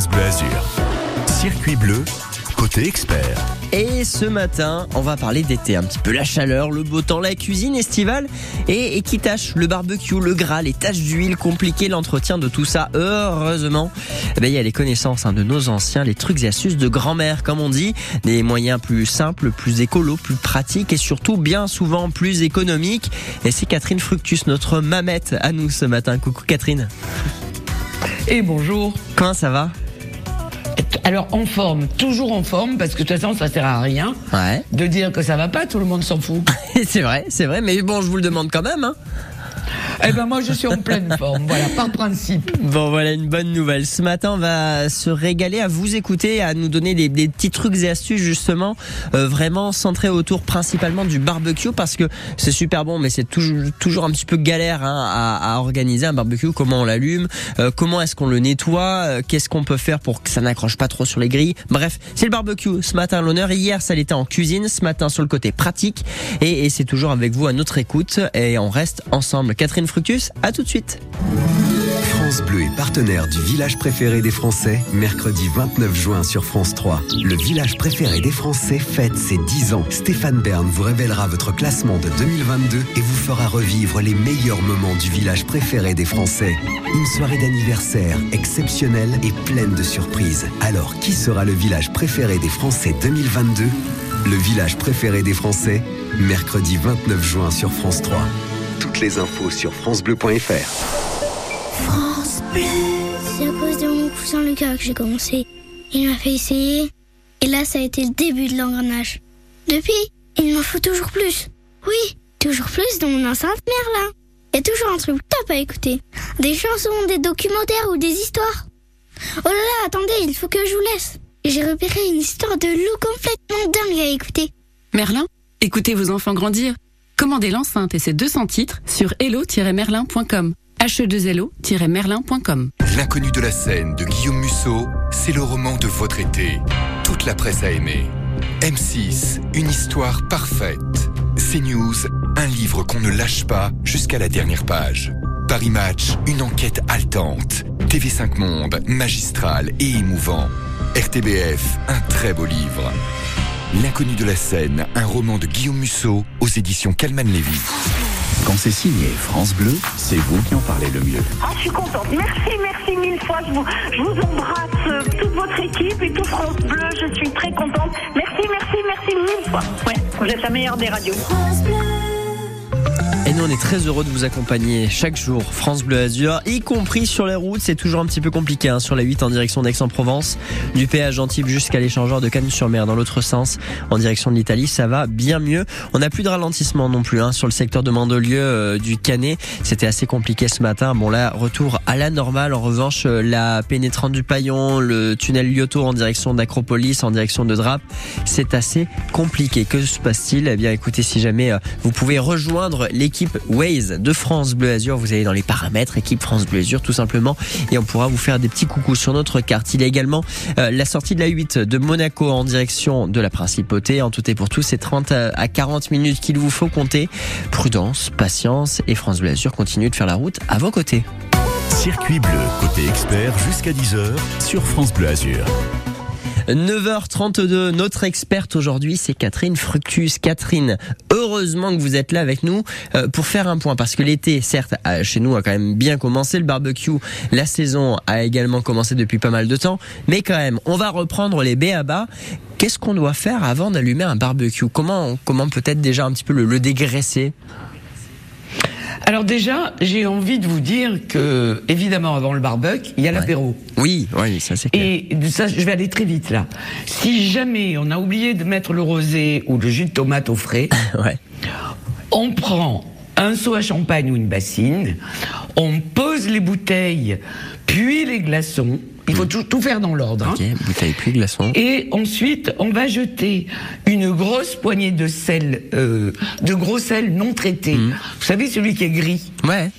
France Bleu Azur. Circuit bleu, côté expert. Et ce matin, on va parler d'été, un petit peu la chaleur, le beau temps, la cuisine estivale et, et qui tâche le barbecue, le gras, les taches d'huile, compliquer l'entretien de tout ça. Heureusement, eh ben, il y a les connaissances hein, de nos anciens, les trucs et astuces de grand-mère, comme on dit, des moyens plus simples, plus écolos, plus pratiques et surtout bien souvent plus économiques. Et c'est Catherine Fructus, notre mamette, à nous ce matin. Coucou Catherine. Et bonjour. Comment ça va? Alors en forme, toujours en forme, parce que de toute façon ça sert à rien Ouais. de dire que ça va pas, tout le monde s'en fout. c'est vrai, c'est vrai, mais bon, je vous le demande quand même. Hein. Eh ben moi je suis en pleine forme, voilà, par principe. Bon voilà une bonne nouvelle. Ce matin on va se régaler à vous écouter, à nous donner des, petits trucs et astuces justement, euh, vraiment centrés autour principalement du barbecue parce que c'est super bon mais c'est toujours, un petit peu galère hein, à, organiser un barbecue. Comment on l'allume, euh, comment est-ce qu'on le nettoie, euh, qu'est-ce qu'on peut faire pour que ça n'accroche pas trop sur les grilles. Bref, c'est le barbecue ce matin l'honneur. Hier ça l'était en cuisine, ce matin sur le côté pratique et c'est toujours avec vous à notre écoute et on reste ensemble. Catherine Fructus, à tout de suite. France Bleu est partenaire du village préféré des Français, mercredi 29 juin sur France 3. Le village préféré des Français fête ses 10 ans. Stéphane Bern vous révélera votre classement de 2022 et vous fera revivre les meilleurs moments du village préféré des Français. Une soirée d'anniversaire exceptionnelle et pleine de surprises. Alors, qui sera le village préféré des Français 2022 Le village préféré des Français, mercredi 29 juin sur France 3. Toutes les infos sur francebleu.fr. France Bleu. C'est à cause de mon cousin Lucas que j'ai commencé. Il m'a fait essayer. Et là, ça a été le début de l'engrenage. Depuis, il m'en faut toujours plus. Oui, toujours plus dans mon enceinte Merlin. Il y a toujours un truc top à écouter. Des chansons, des documentaires ou des histoires. Oh là là, attendez, il faut que je vous laisse. J'ai repéré une histoire de loup complètement dingue à écouter. Merlin, écoutez vos enfants grandir. Commandez l'enceinte et ses 200 titres sur hello-merlin.com. he2lo-merlin.com. L'inconnu de la scène de Guillaume Musso, c'est le roman de votre été. Toute la presse a aimé. M6, une histoire parfaite. CNews, un livre qu'on ne lâche pas jusqu'à la dernière page. Paris Match, une enquête haletante. TV5 Monde, magistral et émouvant. RTBF, un très beau livre. L'inconnu de la scène, un roman de Guillaume Musso aux éditions Calman Lévy. Quand c'est signé France Bleu, c'est vous qui en parlez le mieux. Ah, je suis contente. Merci, merci mille fois. Je vous, je vous embrasse, euh, toute votre équipe et tout France Bleu. Je suis très contente. Merci, merci, merci mille fois. Ouais, vous êtes la meilleure des radios. Et nous, on est très heureux de vous accompagner chaque jour, France Bleu Azur, y compris sur les routes. C'est toujours un petit peu compliqué, hein, sur la 8 en direction d'Aix-en-Provence, du péage Antibes jusqu'à l'échangeur de Cannes-sur-Mer dans l'autre sens, en direction de l'Italie. Ça va bien mieux. On n'a plus de ralentissement non plus hein, sur le secteur de Mandelieu euh, du Canet. C'était assez compliqué ce matin. Bon là, retour à la normale. En revanche, euh, la pénétrante du Paillon, le tunnel Lyoto en direction d'Acropolis, en direction de Drape, c'est assez compliqué. Que se passe-t-il? Eh bien, écoutez, si jamais euh, vous pouvez rejoindre l'équipe Waze de France Bleu Azur, vous allez dans les paramètres, équipe France Bleu Azur tout simplement, et on pourra vous faire des petits coucous sur notre carte. Il y a également euh, la sortie de la 8 de Monaco en direction de la Principauté. En tout et pour tout, c'est 30 à 40 minutes qu'il vous faut compter. Prudence, patience, et France Bleu Azur continue de faire la route à vos côtés. Circuit bleu, côté expert jusqu'à 10h sur France Bleu Azur. 9h32, notre experte aujourd'hui, c'est Catherine Fructus. Catherine, heureusement que vous êtes là avec nous euh, pour faire un point, parce que l'été, certes, a- chez nous a quand même bien commencé, le barbecue, la saison a également commencé depuis pas mal de temps, mais quand même, on va reprendre les bas. Qu'est-ce qu'on doit faire avant d'allumer un barbecue? Comment, comment peut-être déjà un petit peu le dégraisser? Alors déjà, j'ai envie de vous dire que, évidemment, avant le barbecue, il y a l'apéro. Oui, oui, ça c'est clair. Et ça, je vais aller très vite là. Si jamais on a oublié de mettre le rosé ou le jus de tomate au frais, Ouais. on prend un seau à champagne ou une bassine, on pose les bouteilles, puis les glaçons. Il faut tout, tout faire dans l'ordre. hein. Bouteille puis glaçon. Et ensuite, on va jeter une grosse poignée de sel, euh, de gros sel non traité. Mmh. Vous savez, celui qui est gris. Ouais.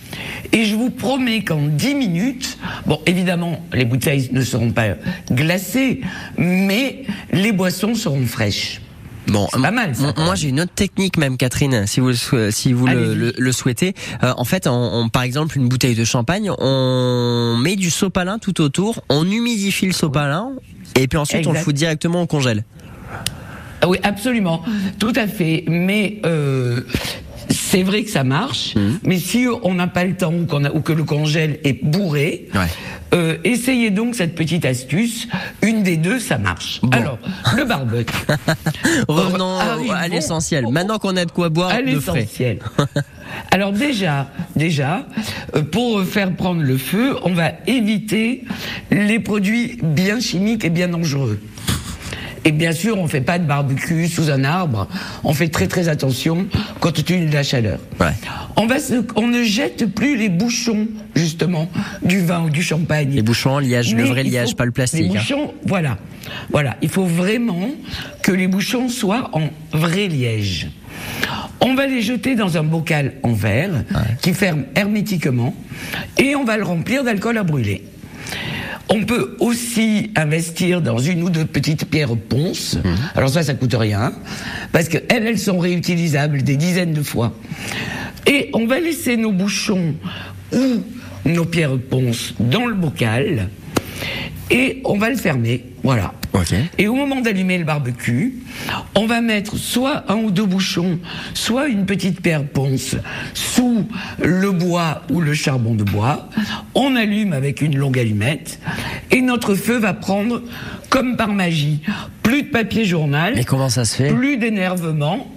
Et je vous promets qu'en 10 minutes, bon, évidemment, les bouteilles ne seront pas glacées, mais les boissons seront fraîches. Bon, pas mal, ça, Moi, j'ai une autre technique, même Catherine, si vous si vous le, Allez-y. le- le souhaitez. Euh, en fait, on, on- par exemple, une bouteille de champagne, on met du sopalin tout autour, on humidifie le sopalin, et puis ensuite on le fout directement au congèle. Ah Oui, absolument, tout à fait. Mais euh, c'est vrai que ça marche. Mhm. Mais si on n'a pas le temps ou, qu'on a- ou que le congèle est bourré, Ouais. euh, essayez donc cette petite astuce. Une des deux, ça marche. Bon. Alors, le barbecue. Revenons à l'essentiel. Maintenant qu'on a de quoi boire à de frais. l'essentiel. Alors déjà, déjà, euh, pour faire prendre le feu, on va éviter les produits bien chimiques et bien dangereux. Et bien sûr, on fait pas de barbecue sous un arbre. On fait très très attention compte tenu de la chaleur. Ouais. On va se- on ne jette plus les bouchons justement du vin ou du champagne. Les bouchons en liège, le vrai il liège, faut- pas le plastique. Les hein. bouchons, voilà, voilà. Il faut vraiment que les bouchons soient en vrai liège. On va les jeter dans un bocal en verre qui ferme hermétiquement et on va le remplir d'alcool à brûler. On peut aussi investir dans une ou deux petites pierres ponces. Mhm. Alors ça, ça coûte rien, parce qu'elles, elles sont réutilisables des dizaines de fois. Et on va laisser nos bouchons ou nos pierres ponces dans le bocal et on va le fermer. Voilà. Et au moment d'allumer le barbecue, on va mettre soit un ou deux bouchons, soit une petite pierre ponce sous le bois ou le charbon de bois. On allume avec une longue allumette et notre feu va prendre comme par magie. Plus de papier journal, Mais comment ça se fait? plus d'énervement.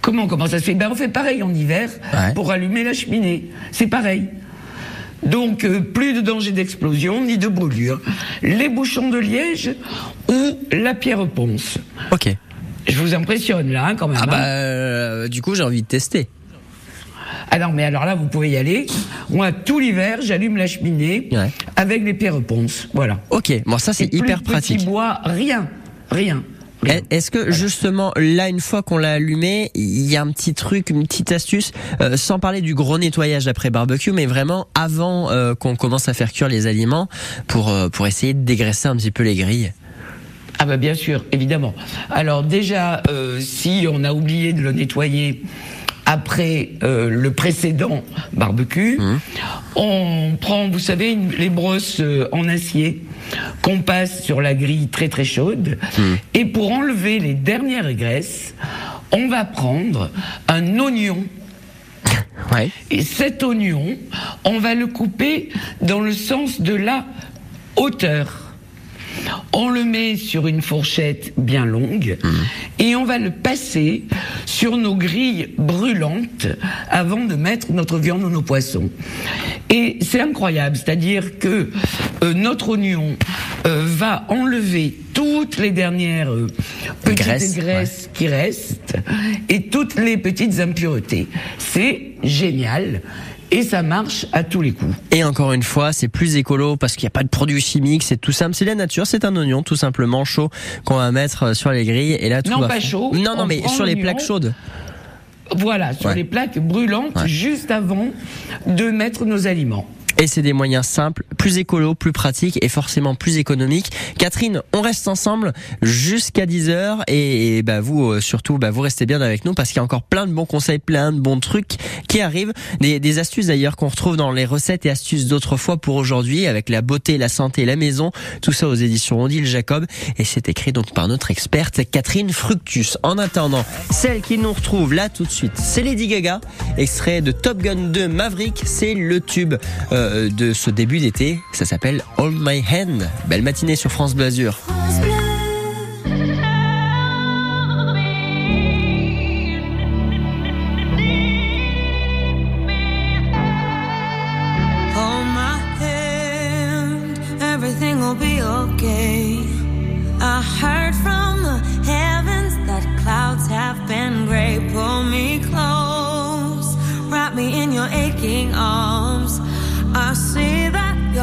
Comment, comment ça se fait? Ben on fait pareil en hiver Ouais. pour allumer la cheminée. C'est pareil. Donc euh, plus de danger d'explosion ni de brûlure. Les bouchons de liège ou la pierre ponce. Ok. Je vous impressionne là hein, quand même. Ah bah, hein. euh, du coup, j'ai envie de tester. Ah non mais alors là vous pouvez y aller. Moi tout l'hiver j'allume la cheminée Ouais. avec les pierres ponce. Voilà. Ok. Bon, ça c'est plus hyper petits pratique. bois, rien, rien. Est-ce que justement là une fois qu'on l'a allumé, il y a un petit truc, une petite astuce, euh, sans parler du gros nettoyage après barbecue, mais vraiment avant euh, qu'on commence à faire cuire les aliments pour euh, pour essayer de dégraisser un petit peu les grilles? Ah bah bien sûr, évidemment. Alors déjà, euh, si on a oublié de le nettoyer après euh, le précédent barbecue, on prend, vous savez, une- les brosses euh, en acier qu'on passe sur la grille très très chaude. Et pour enlever les dernières graisses, on va prendre un oignon. Ouais. Et cet oignon, on va le couper dans le sens de la hauteur. On le met sur une fourchette bien longue et on va le passer sur nos grilles brûlantes avant de mettre notre viande ou nos poissons. Et c'est incroyable, c'est-à-dire que euh, notre oignon euh, va enlever toutes les dernières euh, petites Graisses, qui restent et toutes les petites impuretés. C'est génial et ça marche à tous les coups. Et encore une fois, c'est plus écolo parce qu'il n'y a pas de produits chimiques, c'est tout simple, c'est la nature, c'est un oignon tout simplement chaud qu'on va mettre sur les grilles et là tout Non, va pas chaud, Non non on mais sur les plaques chaudes. Voilà, sur Ouais. les plaques brûlantes Ouais. juste avant de mettre nos aliments. Et c'est des moyens simples, plus écolo, plus pratiques et forcément plus économiques. Catherine, on reste ensemble jusqu'à 10h et, et bah vous euh, surtout bah vous restez bien avec nous parce qu'il y a encore plein de bons conseils, plein de bons trucs qui arrivent, des, des astuces d'ailleurs qu'on retrouve dans les recettes et astuces d'autrefois pour aujourd'hui avec la beauté, la santé, la maison, tout ça aux éditions Odile Jacob. Et c'est écrit donc par notre experte Catherine Fructus. En attendant, celle qui nous retrouve là tout de suite, c'est Lady Gaga, extrait de Top Gun 2 Maverick, c'est le tube euh, de ce début d'été, ça s'appelle Hold My Hand. Belle matinée sur France. Hold my hand, everything will be okay. I heard from the heavens that clouds have been gray. Pull me close, wrap me in your aching arms.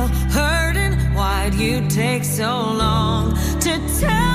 You're hurting. Why'd you take so long to tell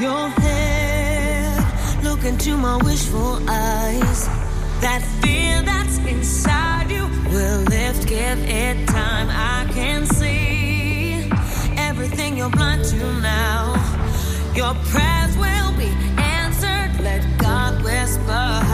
your head, look into my wishful eyes. That fear that's inside you will lift, give it time. I can see everything you're blind to now. Your prayers will be answered. Let God whisper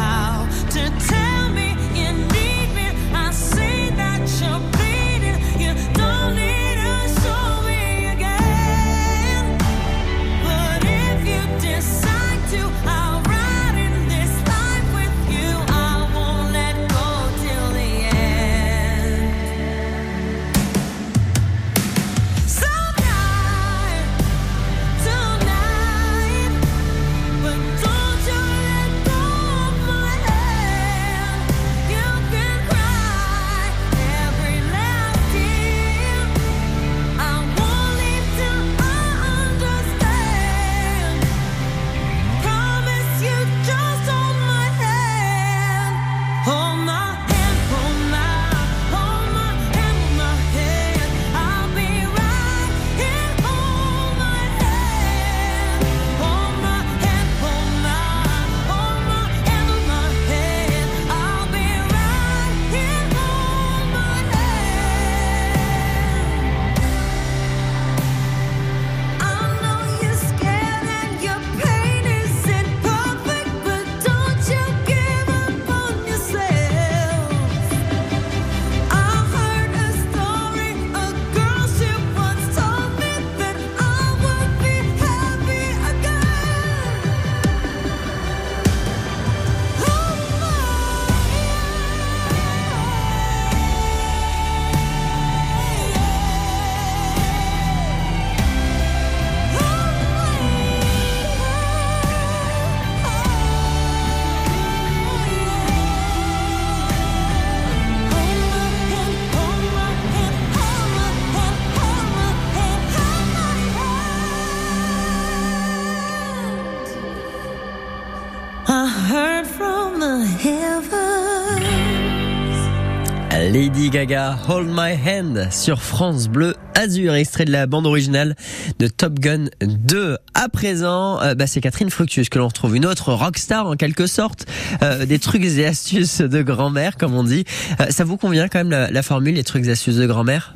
Hold My Hand sur France Bleu Azur, extrait de la bande originale de Top Gun 2. À présent, euh, bah, c'est Catherine Fructus que l'on retrouve, une autre rockstar en quelque sorte, euh, des trucs et astuces de grand-mère comme on dit. Euh, ça vous convient quand même la, la formule, les trucs et astuces de grand-mère?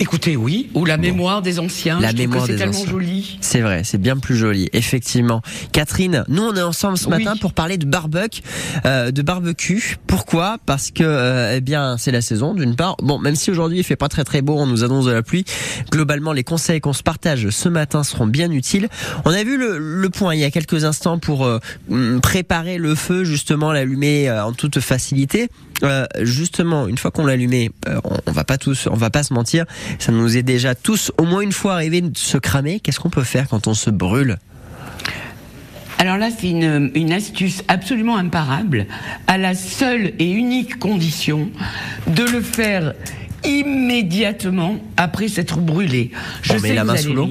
Écoutez, oui, ou la mémoire des anciens. La je mémoire des tellement anciens. joli. C'est vrai, c'est bien plus joli, effectivement. Catherine, nous on est ensemble ce Oui. matin pour parler de barbecue, euh, de barbecue. Pourquoi? Parce que euh, eh bien c'est la saison d'une part. Bon, même si aujourd'hui il fait pas très très beau, on nous annonce de la pluie. Globalement, les conseils qu'on se partage ce matin seront bien utiles. On a vu le, le point il y a quelques instants pour euh, préparer le feu, justement l'allumer euh, en toute facilité. Euh, justement, une fois qu'on l'a allumé, euh, on, on va pas tous, on va pas se mentir, ça nous est déjà tous au moins une fois arrivé de se cramer. Qu'est-ce qu'on peut faire quand on se brûle? Alors là, c'est une, une astuce absolument imparable, à la seule et unique condition de le faire immédiatement après s'être brûlé. Je On met sais la main sous l'eau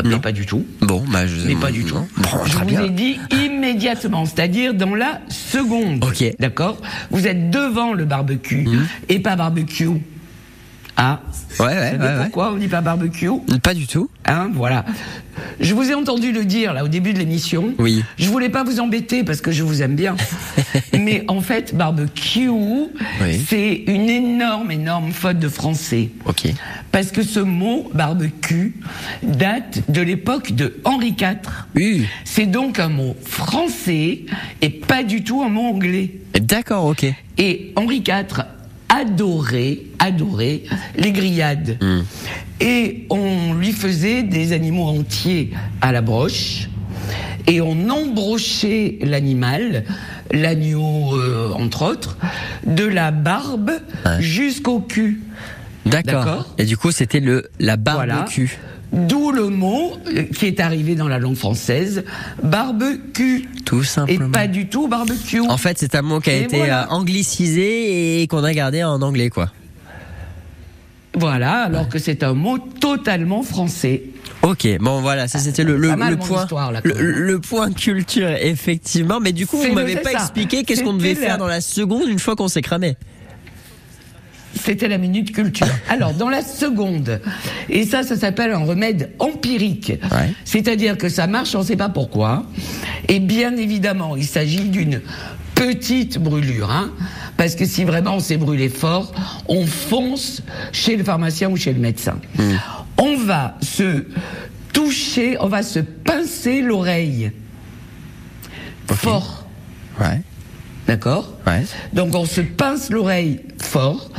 rire. Ah, Mais pas du tout. Bon, bah je. Mais pas du tout. Bon, Je vous bien. ai dit immédiatement, c'est-à-dire dans la seconde. Ok. D'accord? Vous êtes devant le barbecue Mhm. et pas barbecue. Ah. Ouais, ouais, ouais, ouais. pourquoi on dit pas barbecue? Pas du tout. Hein, voilà. Je vous ai entendu le dire là au début de l'émission. Oui. Je voulais pas vous embêter parce que je vous aime bien. Mais en fait, barbecue, c'est une énorme, énorme faute de français. Ok. Parce que ce mot barbecue date de l'époque de Henri IV. C'est donc un mot français et pas du tout un mot anglais. D'accord, ok. Et Henri IV adorait, adorait les grillades. Et on lui faisait des animaux entiers à la broche. Et on embrochait l'animal, l'agneau euh, entre autres, de la barbe jusqu'au cul. D'accord. Et du coup, c'était le la barbecue. D'où le mot euh, qui est arrivé dans la langue française, barbecue. Tout Et simplement. pas du tout barbecue. En fait, c'est un mot qui a Et été voilà. euh, anglicisé et qu'on a gardé en anglais, quoi. Voilà, alors que c'est un mot totalement français. Ok, bon voilà, ça c'était le, point, histoire, là, quand le, même. le point culture effectivement. Mais du coup, vous m'avez pas ça. expliqué qu'est-ce qu'on devait faire dans la seconde une fois qu'on s'est cramé. C'était la minute culture. Alors, dans la seconde, et ça, ça s'appelle un remède empirique. Ouais. C'est-à-dire que ça marche, on ne sait pas pourquoi. Et bien évidemment, il s'agit d'une petite brûlure, hein, parce que si vraiment on s'est brûlé fort, on fonce chez le pharmacien ou chez le médecin. On va se toucher, on va se pincer l'oreille fort. Ouais. D'accord? Ouais. Donc on se pince l'oreille fort,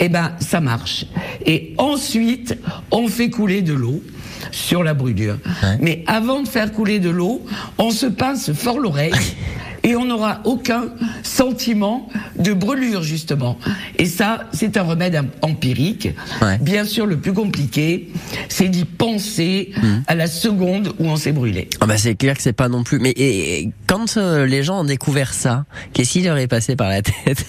et ben ça marche. Et ensuite, on fait couler de l'eau sur la brûlure. Ouais. Mais avant de faire couler de l'eau, on se pince fort l'oreille. Et on n'aura aucun sentiment de brûlure, justement. Et ça, c'est un remède em- empirique. Ouais. Bien sûr, le plus compliqué, c'est d'y penser Mmh. à la seconde où on s'est brûlé. Ah bah c'est clair que c'est pas non plus. Mais et, et quand euh, les gens ont découvert ça, qu'est-ce qui leur est passé par la tête?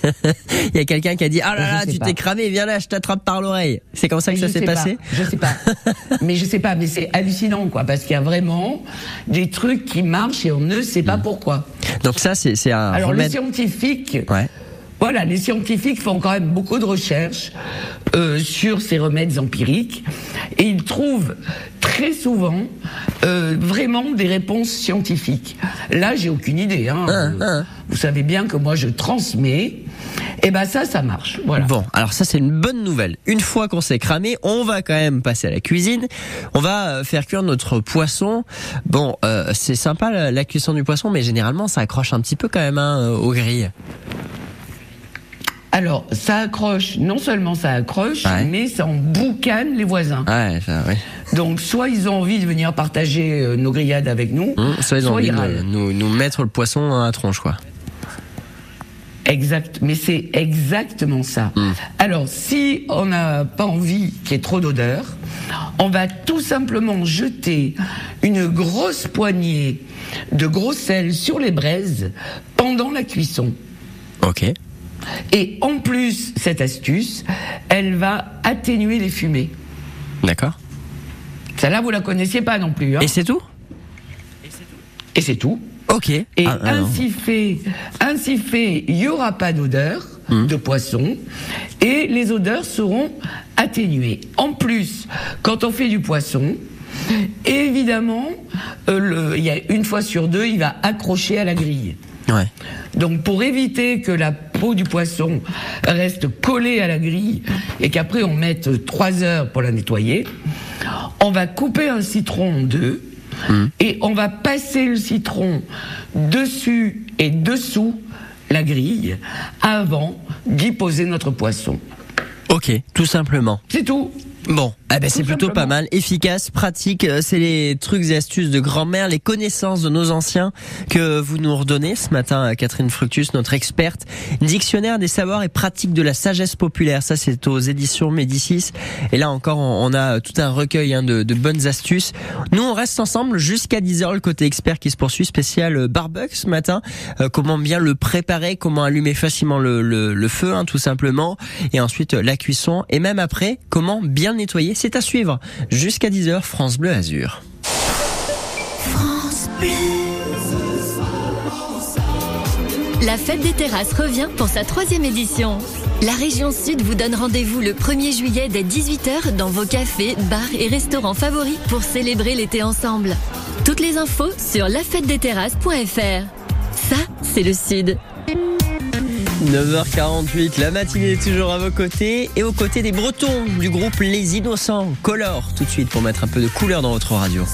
Il y a quelqu'un qui a dit ah là là tu t'es cramé, viens là, je t'attrape par l'oreille. C'est comme ça que Mais ça s'est passé pas, Je sais pas. mais je sais pas, mais c'est hallucinant, quoi, parce qu'il y a vraiment des trucs qui marchent et on ne sait pas pourquoi. Donc ça c'est c'est un Alors, remède. scientifiques, Ouais. Voilà, les scientifiques font quand même beaucoup de recherches euh, sur ces remèdes empiriques et ils trouvent très souvent euh, vraiment des réponses scientifiques. Là, j'ai aucune idée. Hein. Hein, Euh, hein. Vous savez bien que moi, je transmets. Et ben ça, ça marche. Voilà. Bon, alors ça c'est une bonne nouvelle. Une fois qu'on s'est cramé, on va quand même passer à la cuisine. On va euh, faire cuire notre poisson. Bon, euh, c'est sympa la, la cuisson du poisson, mais généralement ça accroche un petit peu quand même hein, aux grilles. Alors, ça accroche, non seulement ça accroche, Ouais. mais ça en boucane les voisins. Ouais, ça, ouais. Donc, soit ils ont envie de venir partager euh, nos grillades avec nous, Hum, soit ils ont envie de nous, nous mettre le poisson à la tronche, quoi. Exact, mais c'est exactement ça. Hmm. Alors, si on n'a pas envie qu'il y ait trop d'odeur, on va tout simplement jeter une grosse poignée de gros sel sur les braises pendant la cuisson. Ok. Et en plus, cette astuce, elle va atténuer les fumées. D'accord. Celle-là, vous la connaissiez pas non plus. Hein Et c'est tout? Et c'est tout. Ok. Et Ah, ah, ainsi fait, ainsi fait, il y aura pas d'odeur Hmm. de poisson et les odeurs seront atténuées. En plus, quand on fait du poisson, évidemment, euh, le- y a une fois sur deux, il va accrocher à la grille. Ouais. Donc pour éviter que la peau du poisson reste collée à la grille et qu'après on mette trois heures pour la nettoyer, on va couper un citron en deux et on va passer le citron dessus et dessous la grille avant d'y poser notre poisson. Ok, tout simplement. C'est tout. Bon, eh ben c'est plutôt simplement. pas mal, efficace, pratique. euh, C'est les trucs et astuces de grand-mère, les connaissances de nos anciens que vous nous redonnez ce matin, euh, Catherine Fructus, notre experte. Dictionnaire des savoirs et pratiques de la sagesse populaire. Ça, c'est aux éditions Médicis. Et là encore, on a tout un recueil hein, de, de bonnes astuces. Nous, on reste ensemble jusqu'à 10h, le côté expert qui se poursuit, spécial euh, barbecue ce matin. Euh, comment bien le préparer, comment allumer facilement le, le, le feu, hein, tout simplement. Et ensuite, euh, la cuisson. Et même après, comment bien nettoyer. C'est à suivre. Jusqu'à 10h, France Bleu Azur. La fête des terrasses revient pour sa troisième édition. La région Sud vous donne rendez-vous le 1er juillet dès 18h dans vos cafés, bars et restaurants favoris pour célébrer l'été ensemble. Toutes les infos sur lafêtedesterrasses.fr. Ça, c'est le Sud. 9h48, la matinée est toujours à vos côtés et aux côtés des Bretons du groupe Les Innocents. Color tout de suite pour mettre un peu de couleur dans votre radio.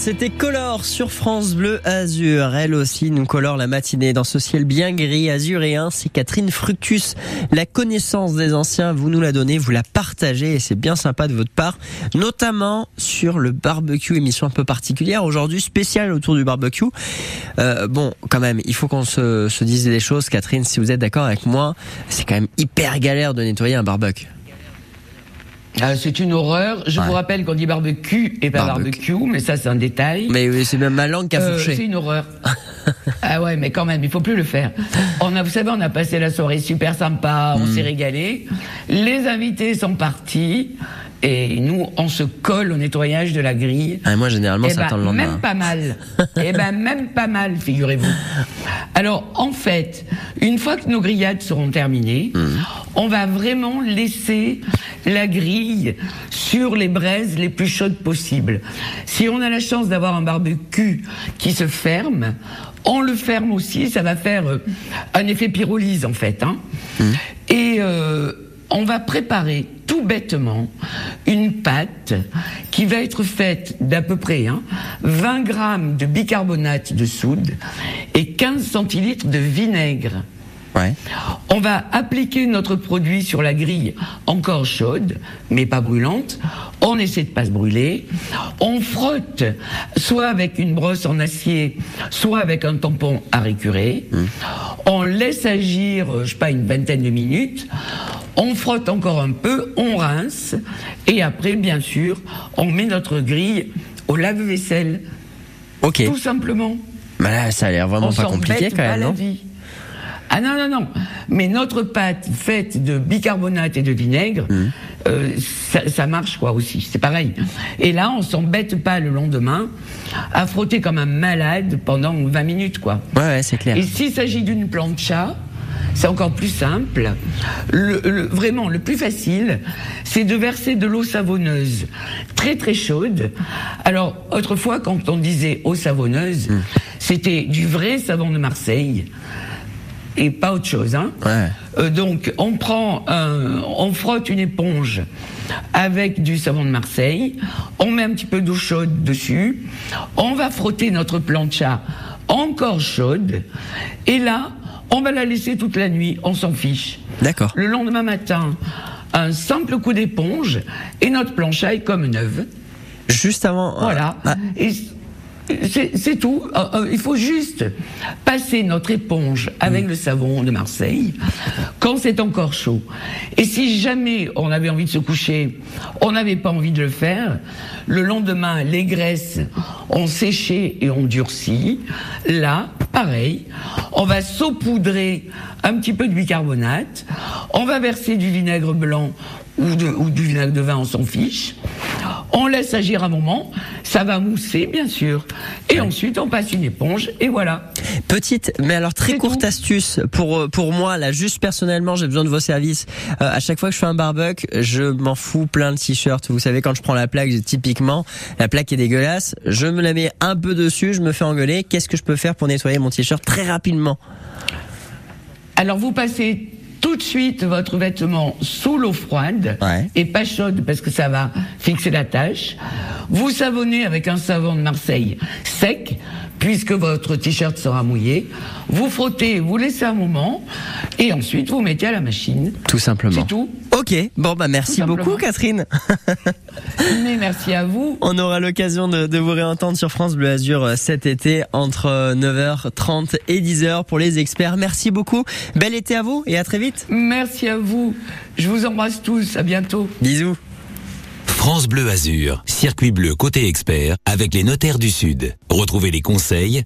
C'était Color sur France Bleu Azur. Elle aussi nous colore la matinée dans ce ciel bien gris azuréen. C'est Catherine Fructus. La connaissance des anciens, vous nous la donnez, vous la partagez et c'est bien sympa de votre part. Notamment sur le barbecue, émission un peu particulière aujourd'hui, spéciale autour du barbecue. Euh, bon, quand même, il faut qu'on se, se dise des choses. Catherine, si vous êtes d'accord avec moi, c'est quand même hyper galère de nettoyer un barbecue. Ah, c'est une horreur. Je Ouais. vous rappelle qu'on dit barbecue et pas barbecue, mais ça c'est un détail. Mais c'est même ma langue qui a Euh, c'est une horreur. ah ouais, mais quand même, il faut plus le faire. On a, vous savez, on a passé la soirée super sympa, Mm. on s'est régalé. Les invités sont partis et nous, on se colle au nettoyage de la grille. Ah, moi, généralement, Eh ça ben, attend le lendemain. Même pas mal. eh ben, même pas mal, figurez-vous. Alors, en fait, une fois que nos grillades seront terminées, Mm. on va vraiment laisser la grille sur les braises les plus chaudes possibles. Si on a la chance d'avoir un barbecue qui se ferme, on le ferme aussi, ça va faire euh, un effet pyrolyse en fait. Hein. Et euh, on va préparer tout bêtement une pâte qui va être faite d'à peu près hein, 20 grammes de bicarbonate de soude et 15 centilitres de vinaigre. Ouais. On va appliquer notre produit sur la grille encore chaude, mais pas brûlante. On essaie de pas se brûler. On frotte, soit avec une brosse en acier, soit avec un tampon à récurer. On laisse agir, euh, je sais pas, une vingtaine de minutes. On frotte encore un peu, on rince, et après, bien sûr, on met notre grille au lave-vaisselle. Ok. Tout simplement. Bah là, ça a l'air vraiment On pas compliqué quand même, non? Ah non, non, non. Mais notre pâte faite de bicarbonate et de vinaigre, Mmh. euh, ça, ça marche quoi aussi. C'est pareil. Et là, on s'embête pas le lendemain à frotter comme un malade pendant 20 minutes quoi. Ouais, ouais, c'est clair. Et s'il s'agit d'une plancha, c'est encore plus simple. Le, le- vraiment, le plus facile, c'est de verser de l'eau savonneuse très très chaude. Alors, autrefois, quand on disait eau savonneuse, c'était du vrai savon de Marseille et pas autre chose. Hein. Euh, donc, on prend, un- on frotte une éponge avec du savon de Marseille, on met un petit peu d'eau chaude dessus, on va frotter notre plancha encore chaude, et là, on va la laisser toute la nuit, on s'en fiche. D'accord. Le lendemain matin, un simple coup d'éponge, et notre plancha est comme neuve. Juste avant. euh, Voilà. Et c'est tout. Euh, euh, il faut juste passer notre éponge avec le savon de Marseille quand c'est encore chaud. Et si jamais on avait envie de se coucher, on n'avait pas envie de le faire, le lendemain, les graisses ont séché et ont durci. Là, pareil, on va saupoudrer un petit peu de bicarbonate, on va verser du vinaigre blanc ou, de- ou du vinaigre de vin, on s'en fiche. On laisse agir un moment, ça va mousser bien sûr, et ensuite on passe une éponge et voilà. Petite, mais alors très courte astuce pour euh, pour moi là, juste personnellement, j'ai besoin de vos services. Euh, à chaque fois que je fais un barbecue, je m'en fous plein de t-shirts. Vous savez quand je prends la plaque, typiquement la plaque est dégueulasse, je me la mets un peu dessus, je me fais engueuler. Qu'est-ce que je peux faire pour nettoyer mon t-shirt très rapidement? Alors vous passez tout de suite votre vêtement sous l'eau froide et pas chaude parce que ça va fixer la tache. Vous savonnez avec un savon de Marseille sec puisque votre t-shirt sera mouillé. Vous frottez, vous laissez un moment et ensuite vous mettez à la machine. Tout simplement. C'est tout. Ok, bon bah merci beaucoup. Catherine. Mais merci à vous. On aura l'occasion de, de vous réentendre sur France Bleu Azur euh, cet été entre euh, 9h30 et 10h pour les experts. Merci beaucoup. Bel été à vous et à très vite. Merci à vous. Je vous embrasse tous. À bientôt. Bisous. France Bleu Azur, circuit bleu côté expert avec les notaires du Sud. Retrouvez les conseils